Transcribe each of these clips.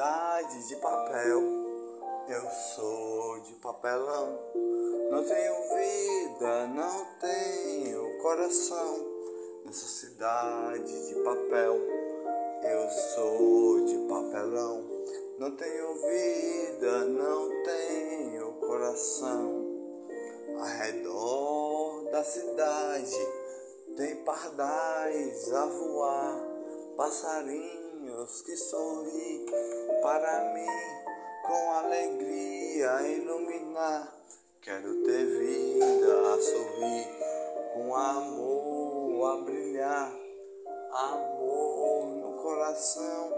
cidade de papel. Eu sou de papelão. Não tenho vida, não tenho coração. Nessa cidade de papel. Eu sou de papelão. Não tenho vida, não tenho coração. Ao redor da cidade tem pardais a voar, passarinhos que sorri para mim com alegria iluminar. Quero ter vida a sorrir, com amor a brilhar, amor no coração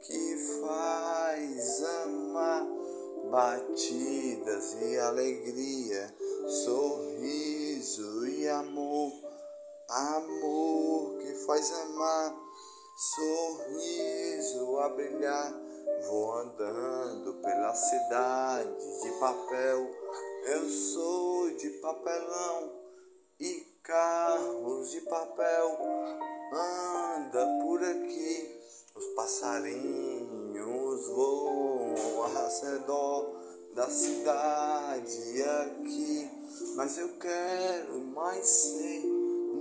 que faz amar, batidas e alegria, sorriso e amor, amor que faz amar, sorriso a brilhar. Vou andando pela cidade de papel, eu sou de papelão e carros de papel anda por aqui. Os passarinhos voam ao redor da cidade aqui, mas eu quero mais ser,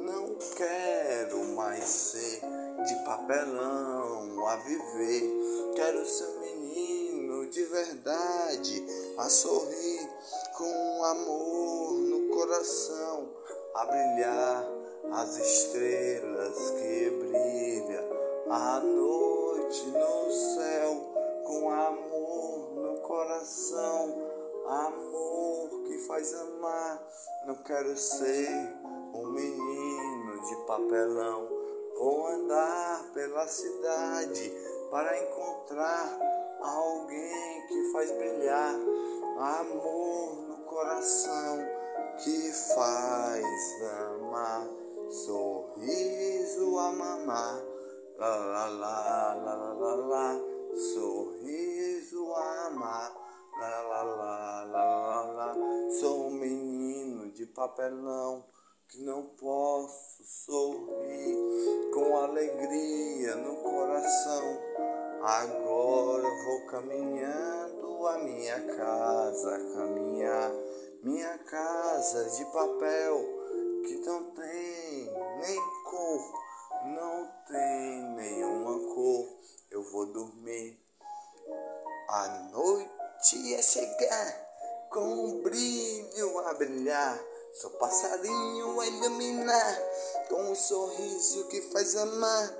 não quero mais ser de papelão a viver. Ser um menino de verdade a sorrir com amor no coração, a brilhar as estrelas que brilham à noite no céu, com amor no coração, amor que faz amar. Não quero ser um menino de papelão, vou andar pela cidade para encontrar alguém que faz brilhar amor no coração, que faz amar, sorriso a mamar, lá lá lá lá lá, lá sorriso a amar, lá lá lá lá lá lá, sou um menino de papelão que não posso sorrir com alegria no coração. Agora vou caminhando a minha casa, caminhar minha casa de papel que não tem nem cor, não tem nenhuma cor. Eu vou dormir. A noite ia chegar com um brilho a brilhar. Sou passarinho a iluminar com um sorriso que faz amar,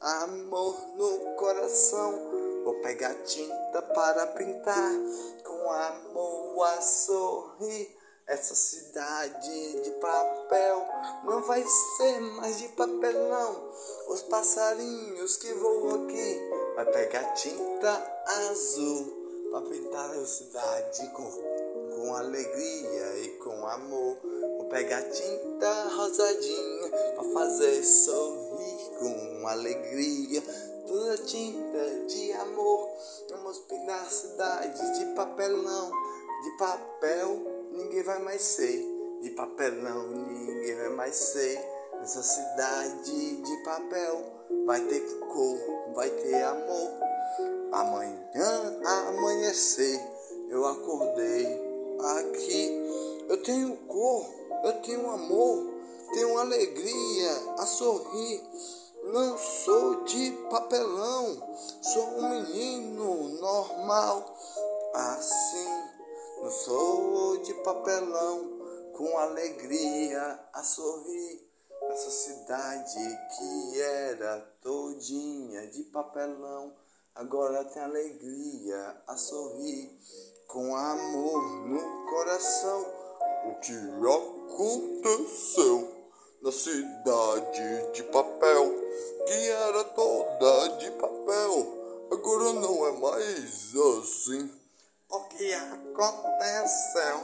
amor no coração. Vou pegar tinta para pintar com amor a sorrir. Essa cidade de papel não vai ser mais de papelão. Os passarinhos que voam aqui vai pegar tinta azul para pintar a cidade com, com alegria e com amor. Vou pegar tinta rosadinha para fazer sorrir com alegria. Toda tinta de amor. Vamos pintar a cidade de papelão, de papel. Ninguém vai mais ser de papelão, ninguém vai mais ser nessa cidade de papel. Vai ter cor, vai ter amor. Amanhã, amanhecer, eu acordei aqui. Eu tenho cor, eu tenho amor, tenho alegria a sorrir. Não sou de papelão, sou um menino normal. Assim, não sou de papelão, com alegria a sorrir. Essa cidade que era todinha de papelão, agora tem alegria a sorrir, com amor no coração. O que aconteceu na cidade de papel, que era toda de papel, agora não é mais assim. O que aconteceu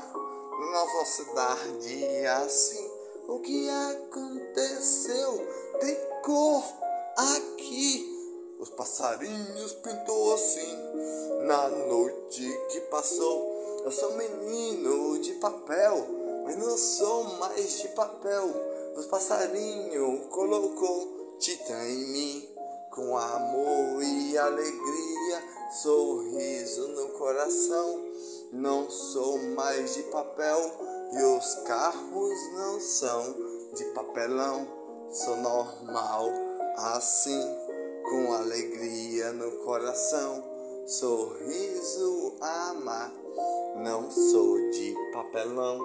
na nossa cidade assim? O que aconteceu? Tem cor aqui. Os passarinhos pintou assim na noite que passou. Eu sou menino de papel, mas não sou mais de papel. Os passarinhos colocou tinta em mim com amor e alegria. sorriso no coração. Não sou mais de papel e os carros não são de papelão. Sou normal assim, com alegria no coração. Sorriso amar, não sou de papelão.